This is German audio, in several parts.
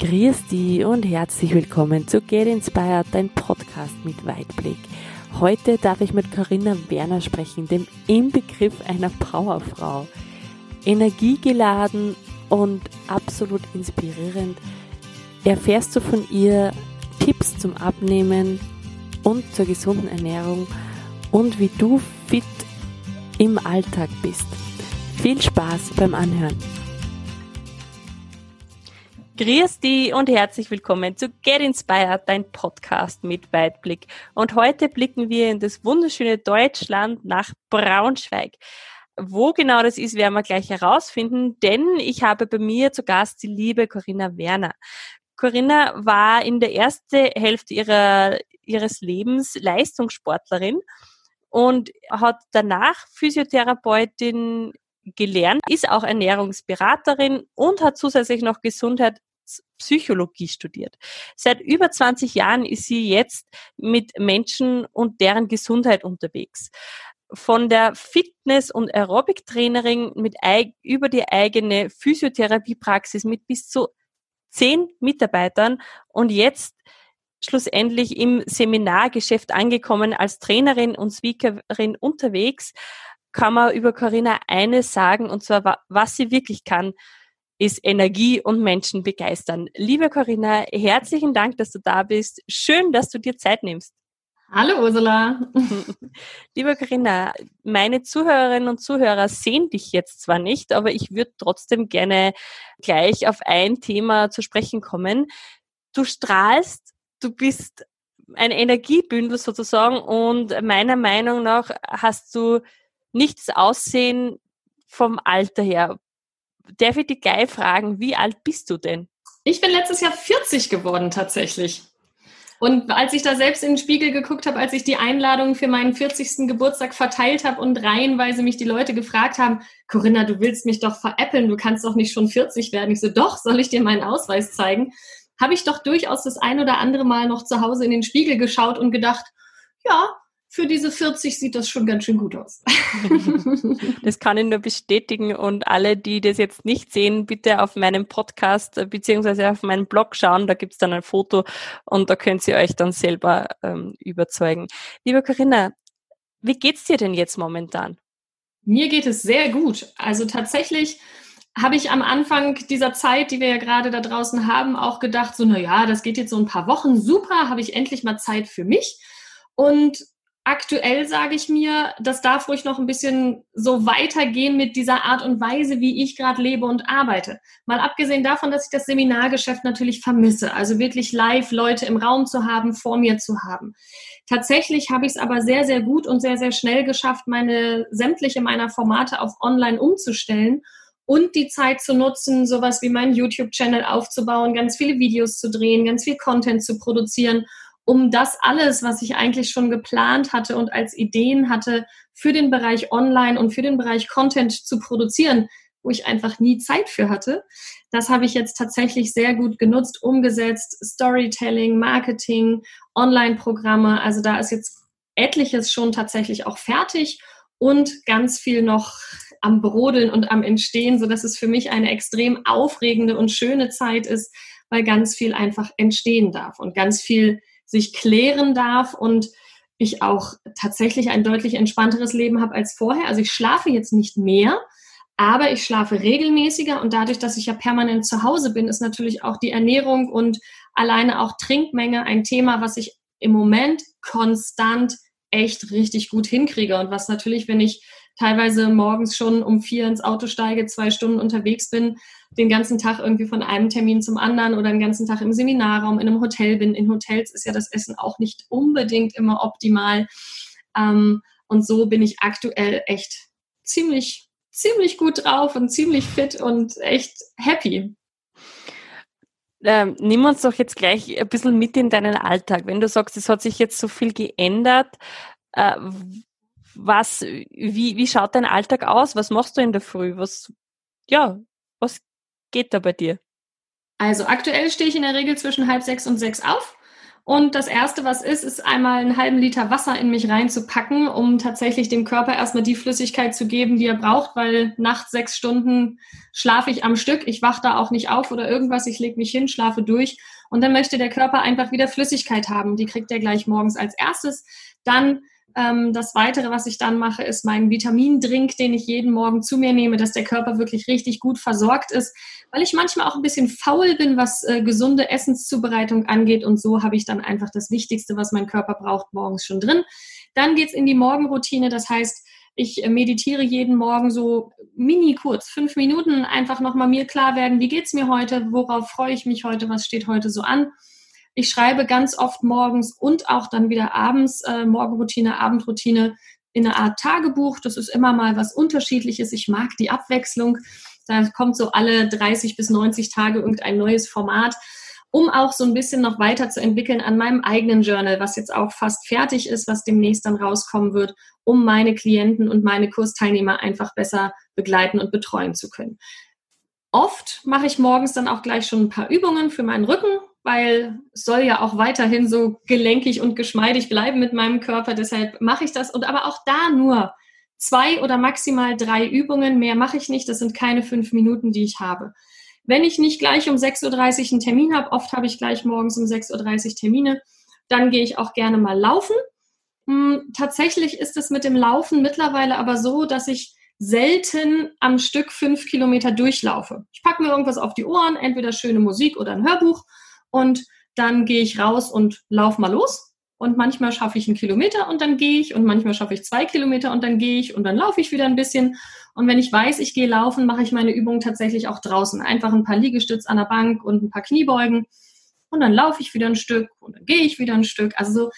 Grüß dich und herzlich willkommen zu Get Inspired, dein Podcast mit Weitblick. Heute darf ich mit Corinna Werner sprechen, dem Inbegriff einer Powerfrau. Energiegeladen und absolut inspirierend erfährst du von ihr Tipps zum Abnehmen und zur gesunden Ernährung und wie du fit im Alltag bist. Viel Spaß beim Anhören. Grüß dich und herzlich willkommen zu Get Inspired, dein Podcast mit Weitblick. Und heute blicken wir in das wunderschöne Deutschland nach Braunschweig. Wo genau das ist, werden wir gleich herausfinden, denn ich habe bei mir zu Gast die liebe Corinna Werner. Corinna war in der ersten Hälfte ihrer, ihres Lebens Leistungssportlerin und hat danach Physiotherapeutin gelernt, ist auch Ernährungsberaterin und hat zusätzlich noch Gesundheit Psychologie studiert. Seit über 20 Jahren ist sie jetzt mit Menschen und deren Gesundheit unterwegs. Von der Fitness- und Aerobic-Trainerin mit über die eigene Physiotherapiepraxis mit bis zu zehn Mitarbeitern und jetzt schlussendlich im Seminargeschäft angekommen als Trainerin und Speakerin unterwegs, kann man über Corinna eines sagen, und zwar, was sie wirklich kann ist Energie und Menschen begeistern. Liebe Corinna, herzlichen Dank, dass du da bist. Schön, dass du dir Zeit nimmst. Hallo Ursula. Liebe Corinna, meine Zuhörerinnen und Zuhörer sehen dich jetzt zwar nicht, aber ich würde trotzdem gerne gleich auf ein Thema zu sprechen kommen. Du strahlst, du bist ein Energiebündel sozusagen und meiner Meinung nach hast du nicht das Aussehen vom Alter her darf ich dich gleich fragen, wie alt bist du denn? Ich bin letztes Jahr 40 geworden tatsächlich. Und als ich da selbst in den Spiegel geguckt habe, als ich die Einladung für meinen 40. Geburtstag verteilt habe und reihenweise mich die Leute gefragt haben, Corinna, du willst mich doch veräppeln, du kannst doch nicht schon 40 werden. Ich so, doch, soll ich dir meinen Ausweis zeigen? Habe ich doch durchaus das ein oder andere Mal noch zu Hause in den Spiegel geschaut und gedacht, ja, für diese 40 sieht das schon ganz schön gut aus. das kann ich nur bestätigen und alle, die das jetzt nicht sehen, bitte auf meinem Podcast äh, beziehungsweise auf meinem Blog schauen, da gibt's dann ein Foto und da könnt ihr euch dann selber ähm, überzeugen. Liebe Corinna, wie geht's dir denn jetzt momentan? Mir geht es sehr gut. Also tatsächlich habe ich am Anfang dieser Zeit, die wir ja gerade da draußen haben, auch gedacht, so, na ja, das geht jetzt so ein paar Wochen, super, habe ich endlich mal Zeit für mich. Und aktuell sage ich mir, das darf ruhig noch ein bisschen so weitergehen mit dieser Art und Weise, wie ich gerade lebe und arbeite. Mal abgesehen davon, dass ich das Seminargeschäft natürlich vermisse, also wirklich live Leute im Raum zu haben, vor mir zu haben. Tatsächlich habe ich es aber sehr, sehr gut und sehr, sehr schnell geschafft, meine sämtliche meiner Formate auf online umzustellen und die Zeit zu nutzen, sowas wie meinen YouTube-Channel aufzubauen, ganz viele Videos zu drehen, ganz viel Content zu produzieren um das alles, was ich eigentlich schon geplant hatte und als Ideen hatte, für den Bereich Online und für den Bereich Content zu produzieren, wo ich einfach nie Zeit für hatte. Das habe ich jetzt tatsächlich sehr gut genutzt, umgesetzt. Storytelling, Marketing, Online-Programme. Also da ist jetzt etliches schon tatsächlich auch fertig und ganz viel noch am Brodeln und am Entstehen, so dass es für mich eine extrem aufregende und schöne Zeit ist, weil ganz viel einfach entstehen darf und ganz viel sich klären darf und ich auch tatsächlich ein deutlich entspannteres Leben habe als vorher. Also ich schlafe jetzt nicht mehr, aber ich schlafe regelmäßiger und dadurch, dass ich ja permanent zu Hause bin, ist natürlich auch die Ernährung und alleine auch Trinkmenge ein Thema, was ich im Moment konstant echt richtig gut hinkriege und was natürlich, wenn ich teilweise morgens schon um vier ins Auto steige, zwei Stunden unterwegs bin, den ganzen Tag irgendwie von einem Termin zum anderen oder den ganzen Tag im Seminarraum, in einem Hotel bin. In Hotels ist ja das Essen auch nicht unbedingt immer optimal. Ähm, und so bin ich aktuell echt ziemlich, ziemlich gut drauf und ziemlich fit und echt happy. Ähm, nimm uns doch jetzt gleich ein bisschen mit in deinen Alltag. Wenn du sagst, es hat sich jetzt so viel geändert, äh, was, wie, wie schaut dein Alltag aus? Was machst du in der Früh? Was, ja, was geht da bei dir? Also aktuell stehe ich in der Regel zwischen halb sechs und sechs auf Und das Erste, was ist, ist einmal einen halben Liter Wasser in mich reinzupacken, um tatsächlich dem Körper erstmal die Flüssigkeit zu geben, die er braucht, weil nachts sechs Stunden schlafe ich am Stück. Ich wache da auch nicht auf oder irgendwas. Ich lege mich hin, schlafe durch. Und dann möchte der Körper einfach wieder Flüssigkeit haben. Die kriegt er gleich morgens als erstes. Dann ähm, das Weitere, was ich dann mache, ist mein Vitamindrink, den ich jeden Morgen zu mir nehme, dass der Körper wirklich richtig gut versorgt ist, weil ich manchmal auch ein bisschen faul bin, was äh, gesunde Essenszubereitung angeht. Und so habe ich dann einfach das Wichtigste, was mein Körper braucht, morgens schon drin. Dann geht's in die Morgenroutine. Das heißt, ich äh, meditiere jeden Morgen so mini kurz, fünf Minuten, einfach nochmal mir klar werden, wie geht's mir heute, worauf freue ich mich heute, was steht heute so an. Ich schreibe ganz oft morgens und auch dann wieder abends, äh, Morgenroutine, Abendroutine in einer Art Tagebuch. Das ist immer mal was Unterschiedliches. Ich mag die Abwechslung. Da kommt so alle 30 bis 90 Tage irgendein neues Format, um auch so ein bisschen noch weiter zu entwickeln an meinem eigenen Journal, was jetzt auch fast fertig ist, was demnächst dann rauskommen wird, um meine Klienten und meine Kursteilnehmer einfach besser begleiten und betreuen zu können. Oft mache ich morgens dann auch gleich schon ein paar Übungen für meinen Rücken, weil es soll ja auch weiterhin so gelenkig und geschmeidig bleiben mit meinem Körper. Deshalb mache ich das und aber auch da nur zwei oder maximal drei Übungen. Mehr mache ich nicht. Das sind keine fünf Minuten, die ich habe. Wenn ich nicht gleich um 6.30 Uhr einen Termin habe, oft habe ich gleich morgens um 6.30 Uhr Termine, dann gehe ich auch gerne mal laufen. Hm, tatsächlich ist es mit dem Laufen mittlerweile aber so, dass ich selten am Stück fünf Kilometer durchlaufe. Ich packe mir irgendwas auf die Ohren, entweder schöne Musik oder ein Hörbuch und dann gehe ich raus und laufe mal los. Und manchmal schaffe ich einen Kilometer und dann gehe ich und manchmal schaffe ich zwei Kilometer und dann gehe ich und dann laufe ich wieder ein bisschen. Und wenn ich weiß, ich gehe laufen, mache ich meine Übungen tatsächlich auch draußen. Einfach ein paar Liegestütz an der Bank und ein paar Kniebeugen. Und dann laufe ich wieder ein Stück und dann gehe ich wieder ein Stück. Also so,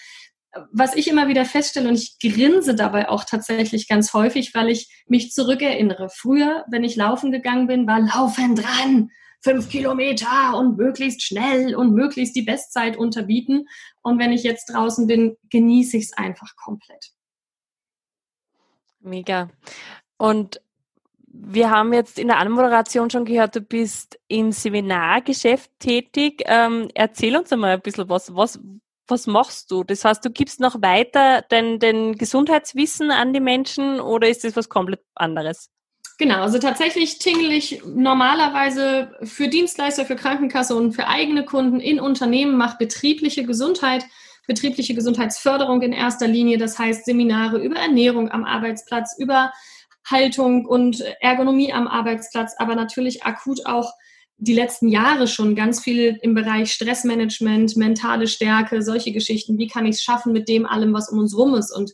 was ich immer wieder feststelle und ich grinse dabei auch tatsächlich ganz häufig, weil ich mich zurückerinnere. Früher, wenn ich laufen gegangen bin, war Laufen dran fünf Kilometer und möglichst schnell und möglichst die Bestzeit unterbieten. Und wenn ich jetzt draußen bin, genieße ich es einfach komplett. Mega. Und wir haben jetzt in der Anmoderation schon gehört, du bist im Seminargeschäft tätig. Ähm, erzähl uns einmal ein bisschen was. Was, was machst du? Das heißt, du gibst noch weiter den, den Gesundheitswissen an die Menschen oder ist das was komplett anderes? Genau, also tatsächlich tingle ich normalerweise für Dienstleister, für Krankenkasse und für eigene Kunden in Unternehmen, mache betriebliche Gesundheit, betriebliche Gesundheitsförderung in erster Linie, das heißt Seminare über Ernährung am Arbeitsplatz, über Haltung und Ergonomie am Arbeitsplatz, aber natürlich akut auch die letzten Jahre schon ganz viel im Bereich Stressmanagement, mentale Stärke, solche Geschichten. Wie kann ich es schaffen mit dem allem, was um uns rum ist? Und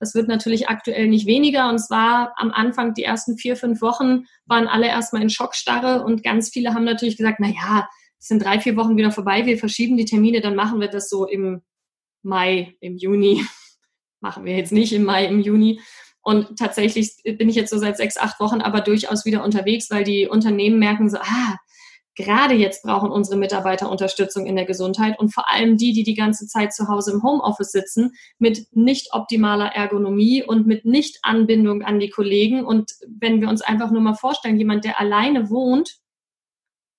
das wird natürlich aktuell nicht weniger. Und zwar am Anfang, die ersten vier, fünf Wochen, waren alle erstmal in Schockstarre und ganz viele haben natürlich gesagt, na ja, es sind drei, vier Wochen wieder vorbei, wir verschieben die Termine, dann machen wir das so im Mai, im Juni. machen wir jetzt nicht im Mai, im Juni. Und tatsächlich bin ich jetzt so seit sechs, acht Wochen aber durchaus wieder unterwegs, weil die Unternehmen merken so, ah, gerade jetzt brauchen unsere Mitarbeiter Unterstützung in der Gesundheit und vor allem die, die die ganze Zeit zu Hause im Homeoffice sitzen, mit nicht optimaler Ergonomie und mit nicht Anbindung an die Kollegen. Und wenn wir uns einfach nur mal vorstellen, jemand, der alleine wohnt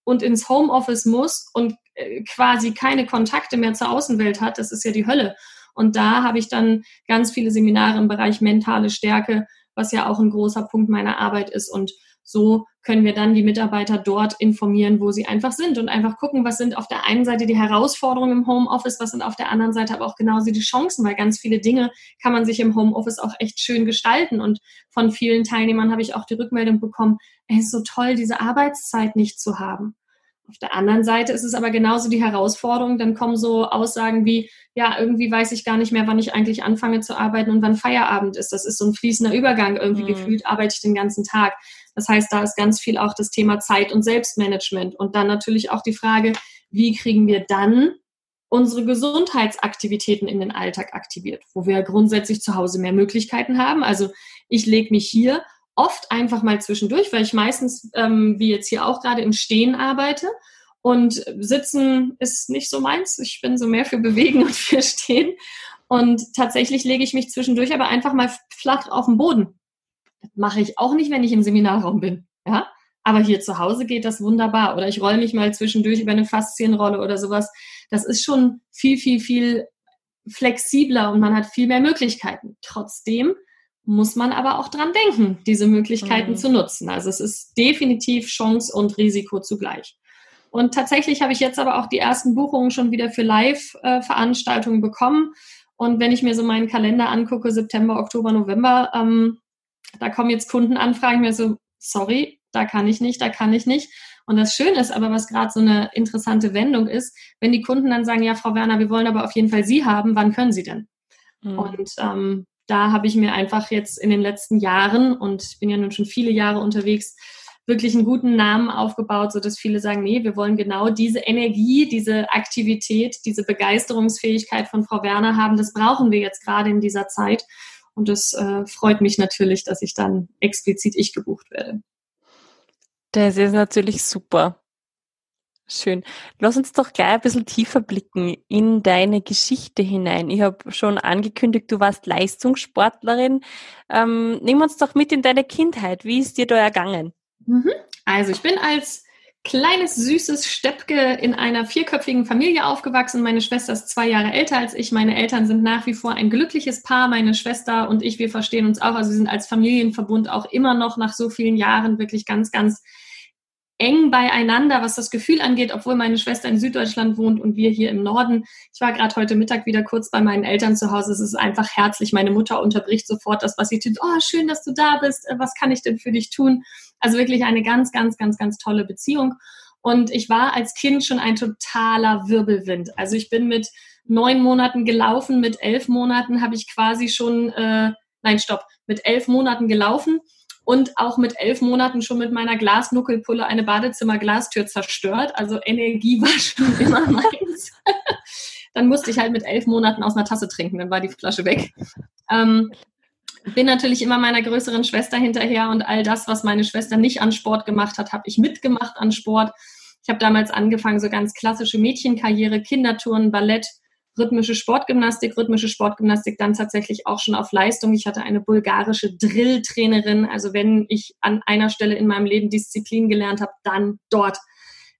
und ins Homeoffice muss und äh, quasi keine Kontakte mehr zur Außenwelt hat, das ist ja die Hölle. Und da habe ich dann ganz viele Seminare im Bereich mentale Stärke, was ja auch ein großer Punkt meiner Arbeit ist und so können wir dann die Mitarbeiter dort informieren, wo sie einfach sind und einfach gucken, was sind auf der einen Seite die Herausforderungen im Homeoffice, was sind auf der anderen Seite aber auch genauso die Chancen, weil ganz viele Dinge kann man sich im Homeoffice auch echt schön gestalten. Und von vielen Teilnehmern habe ich auch die Rückmeldung bekommen, es ist so toll, diese Arbeitszeit nicht zu haben. Auf der anderen Seite ist es aber genauso die Herausforderung. Dann kommen so Aussagen wie, ja, irgendwie weiß ich gar nicht mehr, wann ich eigentlich anfange zu arbeiten und wann Feierabend ist. Das ist so ein fließender Übergang. Irgendwie mhm. gefühlt arbeite ich den ganzen Tag. Das heißt, da ist ganz viel auch das Thema Zeit und Selbstmanagement. Und dann natürlich auch die Frage, wie kriegen wir dann unsere Gesundheitsaktivitäten in den Alltag aktiviert, wo wir grundsätzlich zu Hause mehr Möglichkeiten haben. Also ich lege mich hier oft einfach mal zwischendurch, weil ich meistens, ähm, wie jetzt hier auch gerade, im Stehen arbeite. Und Sitzen ist nicht so meins. Ich bin so mehr für Bewegen und für Stehen. Und tatsächlich lege ich mich zwischendurch aber einfach mal flach auf den Boden. Das mache ich auch nicht, wenn ich im Seminarraum bin. Ja? Aber hier zu Hause geht das wunderbar. Oder ich rolle mich mal zwischendurch über eine Faszienrolle oder sowas. Das ist schon viel, viel, viel flexibler und man hat viel mehr Möglichkeiten. Trotzdem muss man aber auch dran denken, diese Möglichkeiten mhm. zu nutzen. Also es ist definitiv Chance und Risiko zugleich. Und tatsächlich habe ich jetzt aber auch die ersten Buchungen schon wieder für Live-Veranstaltungen bekommen. Und wenn ich mir so meinen Kalender angucke, September, Oktober, November, ähm, da kommen jetzt Kundenanfragen mir so, sorry, da kann ich nicht, da kann ich nicht. Und das Schöne ist aber, was gerade so eine interessante Wendung ist, wenn die Kunden dann sagen, ja, Frau Werner, wir wollen aber auf jeden Fall Sie haben, wann können Sie denn? Mhm. Und ähm, da habe ich mir einfach jetzt in den letzten Jahren, und ich bin ja nun schon viele Jahre unterwegs, wirklich einen guten Namen aufgebaut, sodass viele sagen, nee, wir wollen genau diese Energie, diese Aktivität, diese Begeisterungsfähigkeit von Frau Werner haben. Das brauchen wir jetzt gerade in dieser Zeit. Und das äh, freut mich natürlich, dass ich dann explizit ich gebucht werde. Das ist natürlich super. Schön. Lass uns doch gleich ein bisschen tiefer blicken in deine Geschichte hinein. Ich habe schon angekündigt, du warst Leistungssportlerin. Ähm, nimm uns doch mit in deine Kindheit. Wie ist dir da ergangen? Mhm. Also ich bin als kleines, süßes Steppke in einer vierköpfigen Familie aufgewachsen. Meine Schwester ist zwei Jahre älter als ich. Meine Eltern sind nach wie vor ein glückliches Paar. Meine Schwester und ich, wir verstehen uns auch. Also wir sind als Familienverbund auch immer noch nach so vielen Jahren wirklich ganz, ganz eng beieinander, was das Gefühl angeht, obwohl meine Schwester in Süddeutschland wohnt und wir hier im Norden. Ich war gerade heute Mittag wieder kurz bei meinen Eltern zu Hause. Es ist einfach herzlich. Meine Mutter unterbricht sofort das, was sie tut. Oh, schön, dass du da bist. Was kann ich denn für dich tun? Also wirklich eine ganz, ganz, ganz, ganz tolle Beziehung. Und ich war als Kind schon ein totaler Wirbelwind. Also ich bin mit neun Monaten gelaufen, mit elf Monaten habe ich quasi schon, äh, nein, stopp, mit elf Monaten gelaufen und auch mit elf Monaten schon mit meiner Glasnuckelpulle eine Badezimmerglastür zerstört. Also Energie war schon immer meins. dann musste ich halt mit elf Monaten aus einer Tasse trinken, dann war die Flasche weg. Ähm, bin natürlich immer meiner größeren Schwester hinterher und all das, was meine Schwester nicht an Sport gemacht hat, habe ich mitgemacht an Sport. Ich habe damals angefangen, so ganz klassische Mädchenkarriere, Kindertouren, Ballett, rhythmische Sportgymnastik, rhythmische Sportgymnastik dann tatsächlich auch schon auf Leistung. Ich hatte eine bulgarische Drilltrainerin. Also wenn ich an einer Stelle in meinem Leben Disziplin gelernt habe, dann dort.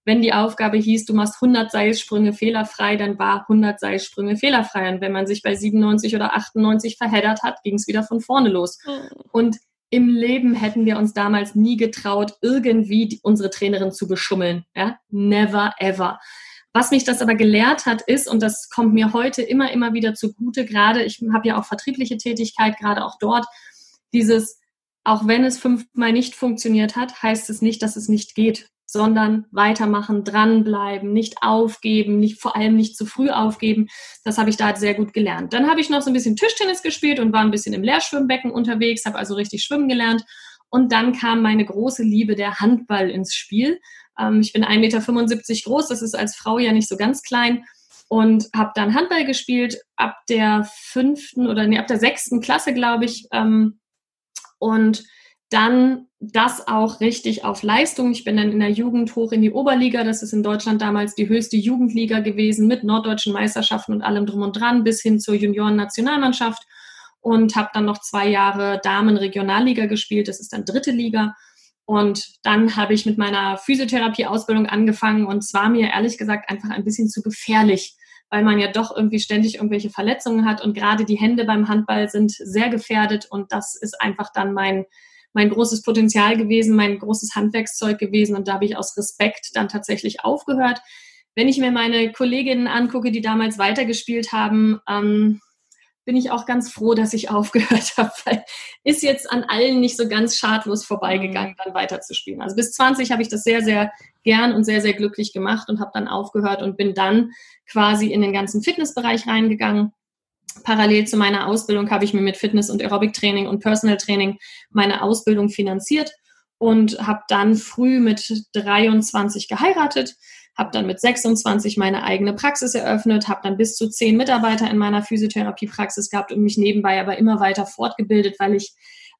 Wenn die Aufgabe hieß, du machst 100 Seilsprünge fehlerfrei, dann war 100 Seilsprünge fehlerfrei. Und wenn man sich bei 97 oder 98 verheddert hat, ging es wieder von vorne los. Mhm. Und im Leben hätten wir uns damals nie getraut, irgendwie unsere Trainerin zu beschummeln. Ja? Never ever. Was mich das aber gelehrt hat, ist, und das kommt mir heute immer, immer wieder zugute, gerade, ich habe ja auch vertriebliche Tätigkeit, gerade auch dort, dieses, auch wenn es fünfmal nicht funktioniert hat, heißt es nicht, dass es nicht geht, sondern weitermachen, dranbleiben, nicht aufgeben, nicht, vor allem nicht zu früh aufgeben. Das habe ich da sehr gut gelernt. Dann habe ich noch so ein bisschen Tischtennis gespielt und war ein bisschen im Lehrschwimmbecken unterwegs, habe also richtig schwimmen gelernt. Und dann kam meine große Liebe der Handball ins Spiel. Ähm, ich bin 1,75 Meter groß, das ist als Frau ja nicht so ganz klein und habe dann Handball gespielt ab der fünften oder nee, ab der sechsten Klasse, glaube ich. Ähm, und dann das auch richtig auf Leistung. Ich bin dann in der Jugend hoch in die Oberliga. Das ist in Deutschland damals die höchste Jugendliga gewesen mit norddeutschen Meisterschaften und allem drum und dran bis hin zur Junioren-Nationalmannschaft und habe dann noch zwei Jahre Damen-Regionalliga gespielt. Das ist dann dritte Liga und dann habe ich mit meiner Physiotherapie-Ausbildung angefangen und es war mir ehrlich gesagt einfach ein bisschen zu gefährlich, weil man ja doch irgendwie ständig irgendwelche Verletzungen hat und gerade die Hände beim Handball sind sehr gefährdet und das ist einfach dann mein, mein großes Potenzial gewesen, mein großes Handwerkszeug gewesen und da habe ich aus Respekt dann tatsächlich aufgehört. Wenn ich mir meine Kolleginnen angucke, die damals weitergespielt haben, ähm, bin ich auch ganz froh, dass ich aufgehört habe, weil ist jetzt an allen nicht so ganz schadlos vorbeigegangen, dann weiterzuspielen. Also bis 20 habe ich das sehr, sehr gern und sehr, sehr glücklich gemacht und habe dann aufgehört und bin dann quasi in den ganzen Fitnessbereich reingegangen. Parallel zu meiner Ausbildung habe ich mir mit Fitness- und Aerobic-Training und Personal Training meine Ausbildung finanziert und habe dann früh mit 23 geheiratet habe dann mit 26 meine eigene Praxis eröffnet, habe dann bis zu zehn Mitarbeiter in meiner Physiotherapiepraxis gehabt und mich nebenbei aber immer weiter fortgebildet, weil ich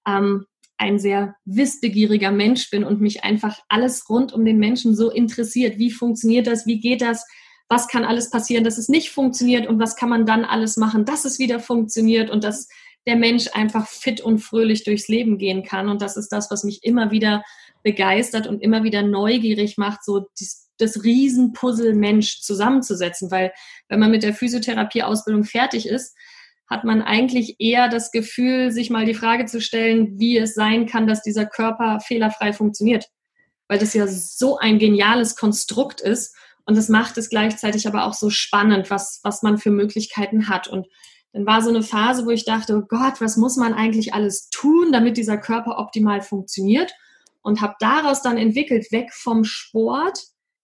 ähm, ein sehr wissbegieriger Mensch bin und mich einfach alles rund um den Menschen so interessiert. Wie funktioniert das? Wie geht das? Was kann alles passieren, dass es nicht funktioniert und was kann man dann alles machen, dass es wieder funktioniert und dass der Mensch einfach fit und fröhlich durchs Leben gehen kann. Und das ist das, was mich immer wieder begeistert und immer wieder neugierig macht, so das, das Riesenpuzzle Mensch zusammenzusetzen. Weil wenn man mit der Physiotherapie-Ausbildung fertig ist, hat man eigentlich eher das Gefühl, sich mal die Frage zu stellen, wie es sein kann, dass dieser Körper fehlerfrei funktioniert. Weil das ja so ein geniales Konstrukt ist und das macht es gleichzeitig aber auch so spannend, was, was man für Möglichkeiten hat. Und dann war so eine Phase, wo ich dachte, oh Gott, was muss man eigentlich alles tun, damit dieser Körper optimal funktioniert? Und habe daraus dann entwickelt, weg vom Sport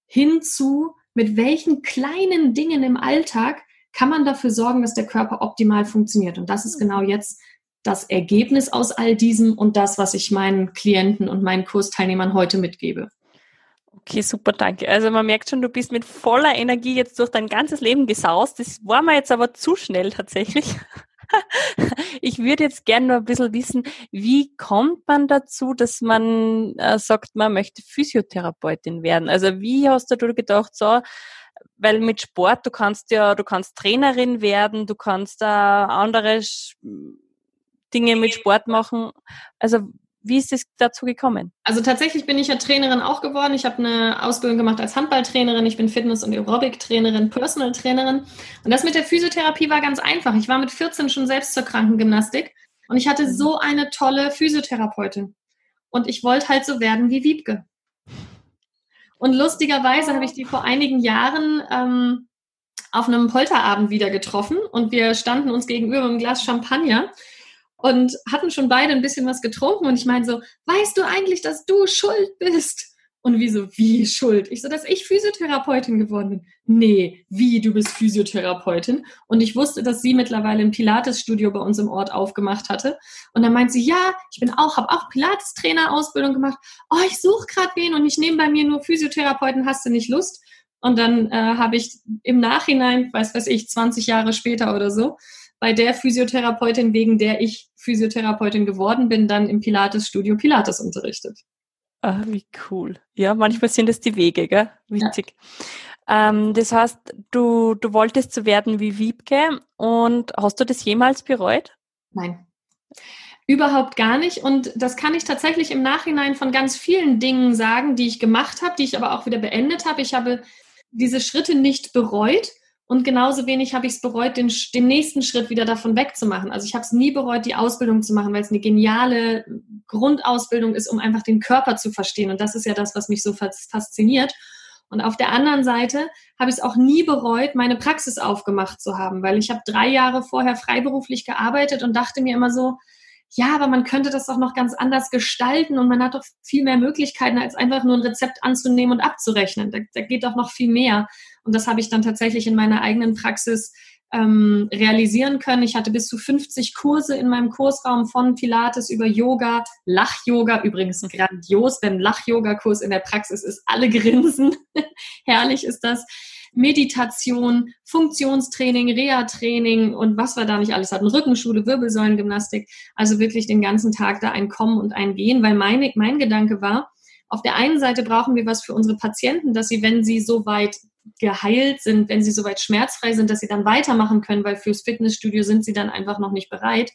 hin zu, mit welchen kleinen Dingen im Alltag kann man dafür sorgen, dass der Körper optimal funktioniert. Und das ist genau jetzt das Ergebnis aus all diesem und das, was ich meinen Klienten und meinen Kursteilnehmern heute mitgebe. Okay, super, danke. Also man merkt schon, du bist mit voller Energie jetzt durch dein ganzes Leben gesaust. Das war mir jetzt aber zu schnell tatsächlich. Ich würde jetzt gerne nur ein bisschen wissen, wie kommt man dazu, dass man äh, sagt, man möchte Physiotherapeutin werden? Also wie hast du gedacht, so, weil mit Sport, du kannst ja, du kannst Trainerin werden, du kannst da andere Dinge mit Sport machen. Also wie ist es dazu gekommen? Also tatsächlich bin ich ja Trainerin auch geworden. Ich habe eine Ausbildung gemacht als Handballtrainerin. Ich bin Fitness- und Aerobic-Trainerin, Personal-Trainerin. Und das mit der Physiotherapie war ganz einfach. Ich war mit 14 schon selbst zur Krankengymnastik und ich hatte so eine tolle Physiotherapeutin. Und ich wollte halt so werden wie Wiebke. Und lustigerweise habe ich die vor einigen Jahren ähm, auf einem Polterabend wieder getroffen und wir standen uns gegenüber mit einem Glas Champagner und hatten schon beide ein bisschen was getrunken und ich meine so, weißt du eigentlich, dass du schuld bist? Und wie so, wie schuld? Ich so, dass ich Physiotherapeutin geworden bin. Nee, wie, du bist Physiotherapeutin? Und ich wusste, dass sie mittlerweile ein Pilates-Studio bei uns im Ort aufgemacht hatte. Und dann meint sie, ja, ich bin auch, habe auch Pilates-Trainer-Ausbildung gemacht. Oh, ich suche gerade wen und ich nehme bei mir nur Physiotherapeuten, hast du nicht Lust? Und dann äh, habe ich im Nachhinein, weiß weiß ich, 20 Jahre später oder so, bei der Physiotherapeutin, wegen der ich Physiotherapeutin geworden bin, dann im Pilates-Studio Pilates unterrichtet. Ah, wie cool. Ja, manchmal sind es die Wege, gell? Witzig. Ja. Ähm, das heißt, du, du wolltest so werden wie Wiebke und hast du das jemals bereut? Nein. Überhaupt gar nicht. Und das kann ich tatsächlich im Nachhinein von ganz vielen Dingen sagen, die ich gemacht habe, die ich aber auch wieder beendet habe. Ich habe diese Schritte nicht bereut, und genauso wenig habe ich es bereut, den, den nächsten Schritt wieder davon wegzumachen. Also ich habe es nie bereut, die Ausbildung zu machen, weil es eine geniale Grundausbildung ist, um einfach den Körper zu verstehen. Und das ist ja das, was mich so fasziniert. Und auf der anderen Seite habe ich es auch nie bereut, meine Praxis aufgemacht zu haben, weil ich habe drei Jahre vorher freiberuflich gearbeitet und dachte mir immer so, ja, aber man könnte das doch noch ganz anders gestalten und man hat doch viel mehr Möglichkeiten, als einfach nur ein Rezept anzunehmen und abzurechnen. Da, da geht doch noch viel mehr. Und das habe ich dann tatsächlich in meiner eigenen Praxis ähm, realisieren können. Ich hatte bis zu 50 Kurse in meinem Kursraum von Pilates über Yoga, Lach-Yoga, übrigens grandios, denn Lach-Yoga-Kurs in der Praxis ist alle Grinsen. Herrlich ist das. Meditation, Funktionstraining, Reha-Training und was wir da nicht alles hatten, Rückenschule, Wirbelsäulengymnastik. Also wirklich den ganzen Tag da ein Kommen und ein Gehen, weil meine, mein Gedanke war, auf der einen Seite brauchen wir was für unsere Patienten, dass sie, wenn sie so weit geheilt sind, wenn sie soweit schmerzfrei sind, dass sie dann weitermachen können, weil fürs Fitnessstudio sind sie dann einfach noch nicht bereit.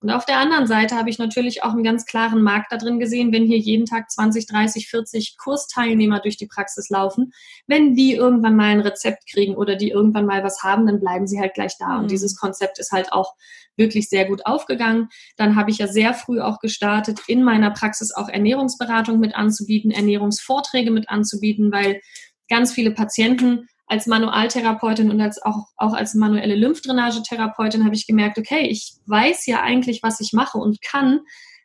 Und auf der anderen Seite habe ich natürlich auch einen ganz klaren Markt da drin gesehen, wenn hier jeden Tag 20, 30, 40 Kursteilnehmer durch die Praxis laufen. Wenn die irgendwann mal ein Rezept kriegen oder die irgendwann mal was haben, dann bleiben sie halt gleich da. Mhm. Und dieses Konzept ist halt auch wirklich sehr gut aufgegangen. Dann habe ich ja sehr früh auch gestartet, in meiner Praxis auch Ernährungsberatung mit anzubieten, Ernährungsvorträge mit anzubieten, weil ganz viele Patienten als Manualtherapeutin und als auch, auch als manuelle Lymphdrainagetherapeutin habe ich gemerkt, okay, ich weiß ja eigentlich, was ich mache und kann,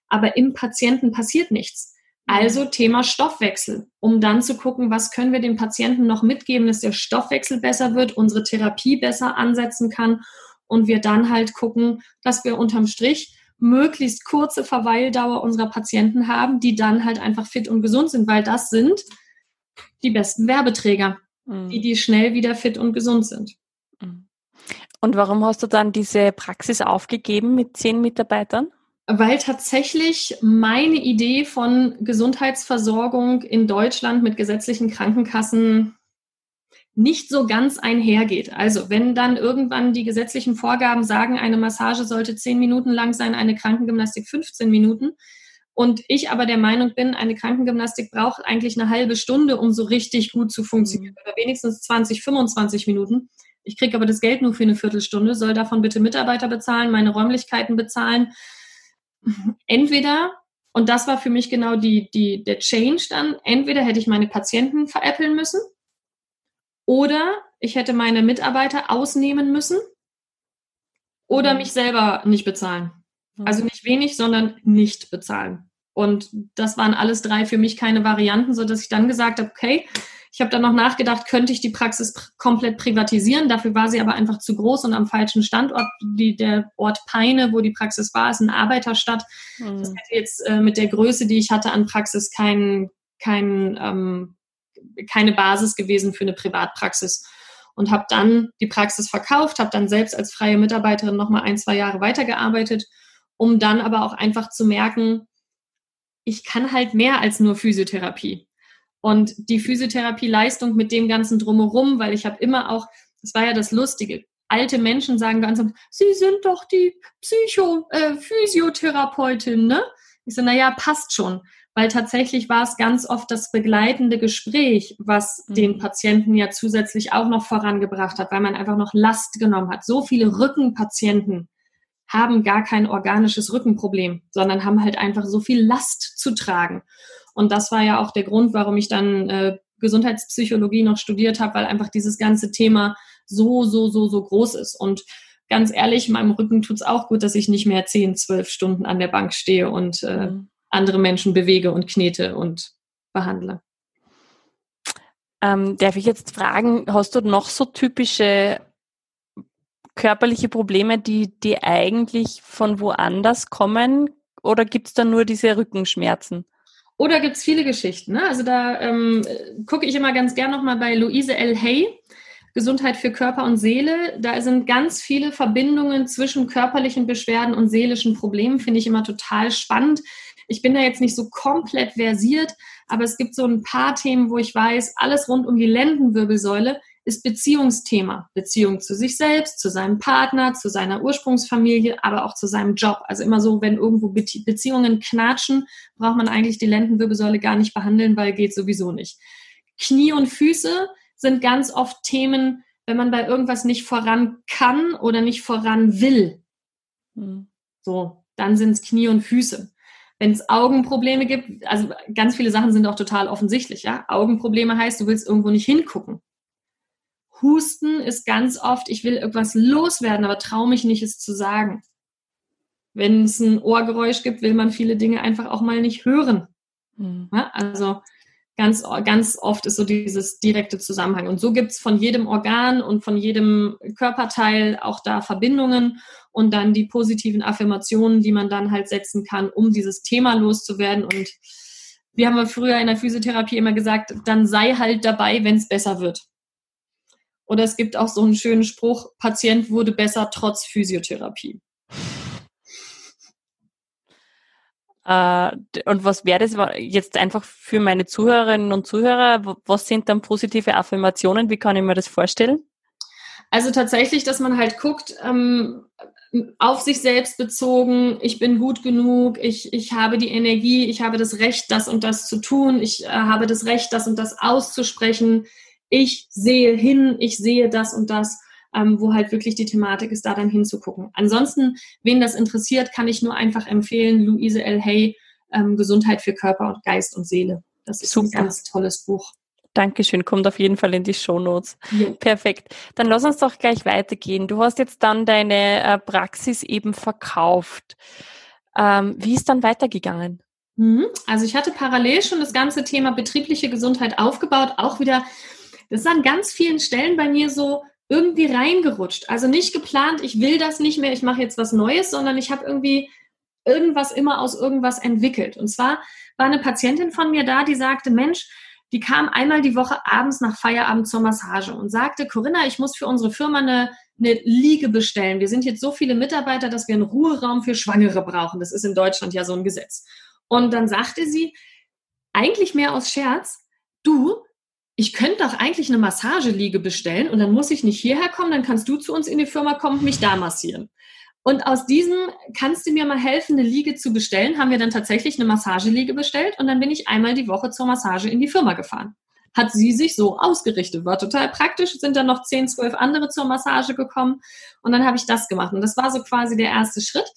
aber im Patienten passiert nichts. Also Thema Stoffwechsel, um dann zu gucken, was können wir dem Patienten noch mitgeben, dass der Stoffwechsel besser wird, unsere Therapie besser ansetzen kann und wir dann halt gucken, dass wir unterm Strich möglichst kurze Verweildauer unserer Patienten haben, die dann halt einfach fit und gesund sind, weil das sind die besten Werbeträger, mhm. die, die schnell wieder fit und gesund sind. Mhm. Und warum hast du dann diese Praxis aufgegeben mit zehn Mitarbeitern? Weil tatsächlich meine Idee von Gesundheitsversorgung in Deutschland mit gesetzlichen Krankenkassen nicht so ganz einhergeht. Also wenn dann irgendwann die gesetzlichen Vorgaben sagen, eine Massage sollte zehn Minuten lang sein, eine Krankengymnastik 15 Minuten, Und ich aber der Meinung bin, eine Krankengymnastik braucht eigentlich eine halbe Stunde, um so richtig gut zu funktionieren. Mhm. Oder wenigstens 20, 25 Minuten. Ich kriege aber das Geld nur für eine Viertelstunde, soll davon bitte Mitarbeiter bezahlen, meine Räumlichkeiten bezahlen. Entweder, und das war für mich genau die, die, der Change dann, entweder hätte ich meine Patienten veräppeln müssen oder ich hätte meine Mitarbeiter ausnehmen müssen oder mhm. mich selber nicht bezahlen. Also nicht wenig, sondern nicht bezahlen. Und das waren alles drei für mich keine Varianten, so dass ich dann gesagt habe, okay, ich habe dann noch nachgedacht, könnte ich die Praxis pr komplett privatisieren. Dafür war sie aber einfach zu groß und am falschen Standort. Die, der Ort Peine, wo die Praxis war, ist eine Arbeiterstadt. Mhm. Das hätte jetzt äh, mit der Größe, die ich hatte an Praxis, kein, kein, ähm, keine Basis gewesen für eine Privatpraxis. Und habe dann die Praxis verkauft, habe dann selbst als freie Mitarbeiterin noch mal ein, zwei Jahre weitergearbeitet um dann aber auch einfach zu merken, ich kann halt mehr als nur Physiotherapie. Und die Physiotherapieleistung mit dem ganzen drumherum, weil ich habe immer auch, das war ja das Lustige, alte Menschen sagen ganz oft, Sie sind doch die Psycho, äh, Physiotherapeutin, ne? Ich so, naja, passt schon. Weil tatsächlich war es ganz oft das begleitende Gespräch, was mhm. den Patienten ja zusätzlich auch noch vorangebracht hat, weil man einfach noch Last genommen hat. So viele Rückenpatienten haben gar kein organisches Rückenproblem, sondern haben halt einfach so viel Last zu tragen. Und das war ja auch der Grund, warum ich dann äh, Gesundheitspsychologie noch studiert habe, weil einfach dieses ganze Thema so, so, so, so groß ist. Und ganz ehrlich, meinem Rücken tut es auch gut, dass ich nicht mehr zehn, zwölf Stunden an der Bank stehe und äh, mhm. andere Menschen bewege und knete und behandle. Ähm, darf ich jetzt fragen, hast du noch so typische körperliche Probleme, die, die eigentlich von woanders kommen? Oder gibt es da nur diese Rückenschmerzen? Oder gibt es viele Geschichten? Ne? Also da ähm, gucke ich immer ganz gern nochmal bei Louise L. Hay, Gesundheit für Körper und Seele. Da sind ganz viele Verbindungen zwischen körperlichen Beschwerden und seelischen Problemen, finde ich immer total spannend. Ich bin da jetzt nicht so komplett versiert, aber es gibt so ein paar Themen, wo ich weiß, alles rund um die Lendenwirbelsäule ist Beziehungsthema. Beziehung zu sich selbst, zu seinem Partner, zu seiner Ursprungsfamilie, aber auch zu seinem Job. Also immer so, wenn irgendwo Beziehungen knatschen, braucht man eigentlich die Lendenwirbelsäule gar nicht behandeln, weil geht sowieso nicht. Knie und Füße sind ganz oft Themen, wenn man bei irgendwas nicht voran kann oder nicht voran will. Hm. So, dann sind es Knie und Füße. Wenn es Augenprobleme gibt, also ganz viele Sachen sind auch total offensichtlich, ja. Augenprobleme heißt, du willst irgendwo nicht hingucken. Husten ist ganz oft, ich will irgendwas loswerden, aber traue mich nicht, es zu sagen. Wenn es ein Ohrgeräusch gibt, will man viele Dinge einfach auch mal nicht hören. Mhm. Ja, also ganz, ganz oft ist so dieses direkte Zusammenhang. Und so gibt es von jedem Organ und von jedem Körperteil auch da Verbindungen und dann die positiven Affirmationen, die man dann halt setzen kann, um dieses Thema loszuwerden. Und wir haben früher in der Physiotherapie immer gesagt, dann sei halt dabei, wenn es besser wird. Oder es gibt auch so einen schönen Spruch, Patient wurde besser trotz Physiotherapie. Äh, und was wäre das jetzt einfach für meine Zuhörerinnen und Zuhörer? Was sind dann positive Affirmationen? Wie kann ich mir das vorstellen? Also tatsächlich, dass man halt guckt, ähm, auf sich selbst bezogen, ich bin gut genug, ich, ich habe die Energie, ich habe das Recht, das und das zu tun, ich äh, habe das Recht, das und das auszusprechen, ich sehe hin, ich sehe das und das, ähm, wo halt wirklich die Thematik ist, da dann hinzugucken. Ansonsten, wen das interessiert, kann ich nur einfach empfehlen, Louise L. Hay, ähm, Gesundheit für Körper und Geist und Seele. Das ist Super. ein ganz tolles Buch. Dankeschön, kommt auf jeden Fall in die Shownotes. Ja. Perfekt. Dann lass uns doch gleich weitergehen. Du hast jetzt dann deine äh, Praxis eben verkauft. Ähm, wie ist dann weitergegangen? Mhm. Also ich hatte parallel schon das ganze Thema betriebliche Gesundheit aufgebaut, auch wieder das ist an ganz vielen Stellen bei mir so irgendwie reingerutscht. Also nicht geplant, ich will das nicht mehr, ich mache jetzt was Neues, sondern ich habe irgendwie irgendwas immer aus irgendwas entwickelt. Und zwar war eine Patientin von mir da, die sagte, Mensch, die kam einmal die Woche abends nach Feierabend zur Massage und sagte, Corinna, ich muss für unsere Firma eine, eine Liege bestellen. Wir sind jetzt so viele Mitarbeiter, dass wir einen Ruheraum für Schwangere brauchen. Das ist in Deutschland ja so ein Gesetz. Und dann sagte sie, eigentlich mehr aus Scherz, du, ich könnte doch eigentlich eine Massageliege bestellen und dann muss ich nicht hierher kommen, dann kannst du zu uns in die Firma kommen und mich da massieren. Und aus diesem, kannst du mir mal helfen, eine Liege zu bestellen, haben wir dann tatsächlich eine Massageliege bestellt und dann bin ich einmal die Woche zur Massage in die Firma gefahren. Hat sie sich so ausgerichtet, war total praktisch, sind dann noch 10, 12 andere zur Massage gekommen und dann habe ich das gemacht. Und das war so quasi der erste Schritt.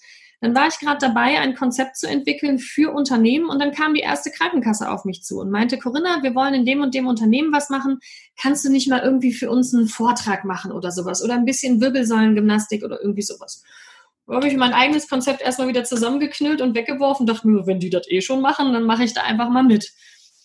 Dann war ich gerade dabei, ein Konzept zu entwickeln für Unternehmen und dann kam die erste Krankenkasse auf mich zu und meinte, Corinna, wir wollen in dem und dem Unternehmen was machen. Kannst du nicht mal irgendwie für uns einen Vortrag machen oder sowas oder ein bisschen Wirbelsäulengymnastik oder irgendwie sowas? Da habe ich mein eigenes Konzept erstmal wieder zusammengeknüllt und weggeworfen, dachte mir, wenn die das eh schon machen, dann mache ich da einfach mal mit.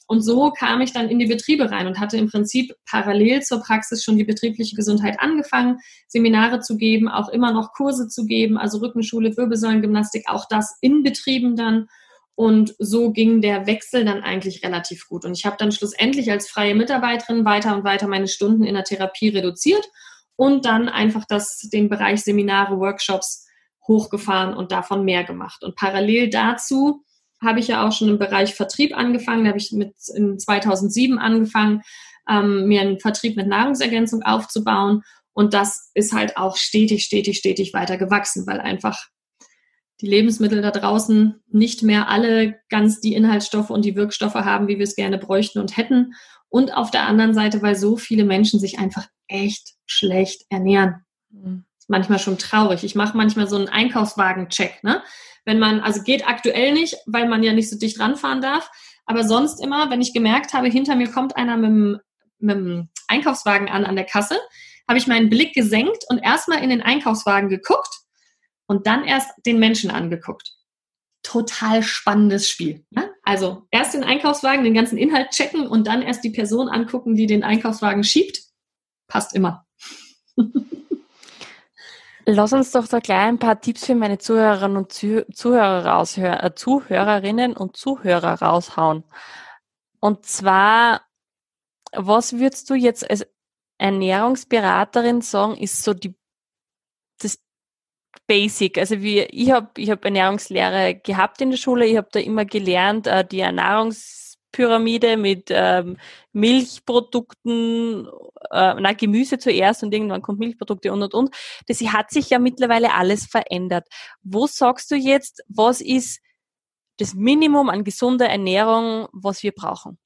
Und so kam ich dann in die Betriebe rein und hatte im Prinzip parallel zur Praxis schon die betriebliche Gesundheit angefangen, Seminare zu geben, auch immer noch Kurse zu geben, also Rückenschule, Wirbelsäulengymnastik, auch das in Betrieben dann. Und so ging der Wechsel dann eigentlich relativ gut. Und ich habe dann schlussendlich als freie Mitarbeiterin weiter und weiter meine Stunden in der Therapie reduziert und dann einfach das, den Bereich Seminare, Workshops hochgefahren und davon mehr gemacht. Und parallel dazu habe ich ja auch schon im Bereich Vertrieb angefangen. Da habe ich mit in 2007 angefangen, ähm, mir einen Vertrieb mit Nahrungsergänzung aufzubauen. Und das ist halt auch stetig, stetig, stetig weiter gewachsen, weil einfach die Lebensmittel da draußen nicht mehr alle ganz die Inhaltsstoffe und die Wirkstoffe haben, wie wir es gerne bräuchten und hätten. Und auf der anderen Seite, weil so viele Menschen sich einfach echt schlecht ernähren. Mhm manchmal schon traurig. Ich mache manchmal so einen Einkaufswagen-Check. Ne? Wenn man, also geht aktuell nicht, weil man ja nicht so dicht ranfahren darf. Aber sonst immer, wenn ich gemerkt habe, hinter mir kommt einer mit dem, mit dem Einkaufswagen an an der Kasse, habe ich meinen Blick gesenkt und erstmal in den Einkaufswagen geguckt und dann erst den Menschen angeguckt. Total spannendes Spiel. Ne? Also erst den Einkaufswagen, den ganzen Inhalt checken und dann erst die Person angucken, die den Einkaufswagen schiebt. Passt immer. Lass uns doch da gleich ein paar Tipps für meine Zuhörerinnen und Zuhörer raushören, äh, Zuhörerinnen und Zuhörer raushauen. Und zwar, was würdest du jetzt als Ernährungsberaterin sagen, ist so die das Basic. Also wie ich habe ich hab Ernährungslehre gehabt in der Schule, ich habe da immer gelernt, äh, die Ernährungs Pyramide mit ähm, Milchprodukten, äh, na Gemüse zuerst und irgendwann kommt Milchprodukte und und und. Das hat sich ja mittlerweile alles verändert. Wo sagst du jetzt, was ist das Minimum an gesunder Ernährung, was wir brauchen?